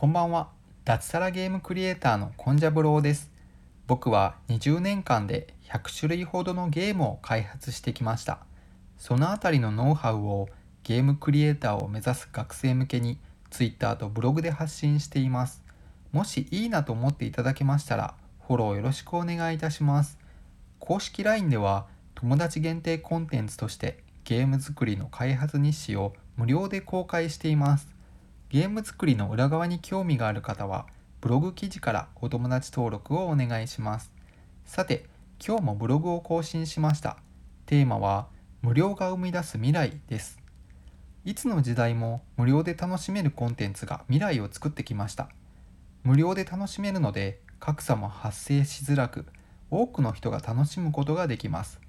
こんばんは。脱サラゲームクリエイターのコンジャブローです。僕は20年間で100種類ほどのゲームを開発してきました。そのあたりのノウハウをゲームクリエイターを目指す学生向けに Twitter とブログで発信しています。もしいいなと思っていただけましたらフォローよろしくお願いいたします。公式 LINE では友達限定コンテンツとしてゲーム作りの開発日誌を無料で公開しています。ゲーム作りの裏側に興味がある方はブログ記事からお友達登録をお願いします。さて今日もブログを更新しました。テーマは無料が生み出す未来です。いつの時代も無料で楽しめるコンテンツが未来を作ってきました。無料で楽しめるので格差も発生しづらく多くの人が楽しむことができます。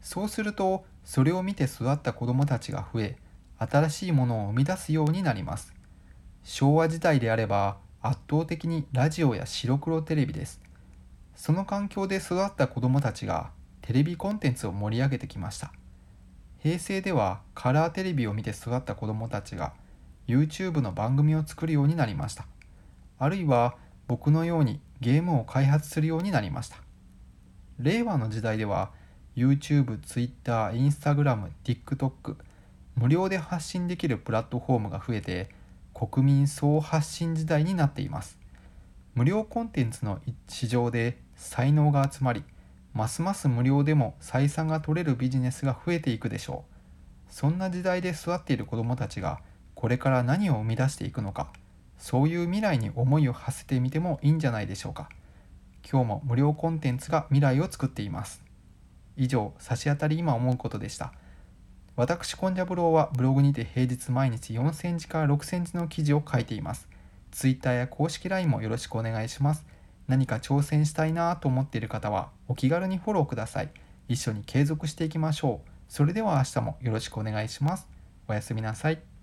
そうするとそれを見て育った子どもたちが増え新しいものを生み出すようになります。昭和時代であれば圧倒的にラジオや白黒テレビです。その環境で育った子どもたちがテレビコンテンツを盛り上げてきました。平成ではカラーテレビを見て育った子どもたちが YouTube の番組を作るようになりました。あるいは僕のようにゲームを開発するようになりました。令和の時代では YouTube、Twitter、Instagram、TikTok 無料で発信できるプラットフォームが増えて国民総発信時代になっています。無料コンテンツの市場で才能が集まりますます無料でも採算が取れるビジネスが増えていくでしょう。そんな時代で育っている子どもたちがこれから何を生み出していくのかそういう未来に思いを馳せてみてもいいんじゃないでしょうか。今日も無料コンテンツが未来を作っています。以上差し当たり今思うことでした。私コンジャブローはブログにて平日毎日4センチから6センチの記事を書いています。Twitter や公式 LINE もよろしくお願いします。何か挑戦したいなと思っている方はお気軽にフォローください。一緒に継続していきましょう。それでは明日もよろしくお願いします。おやすみなさい。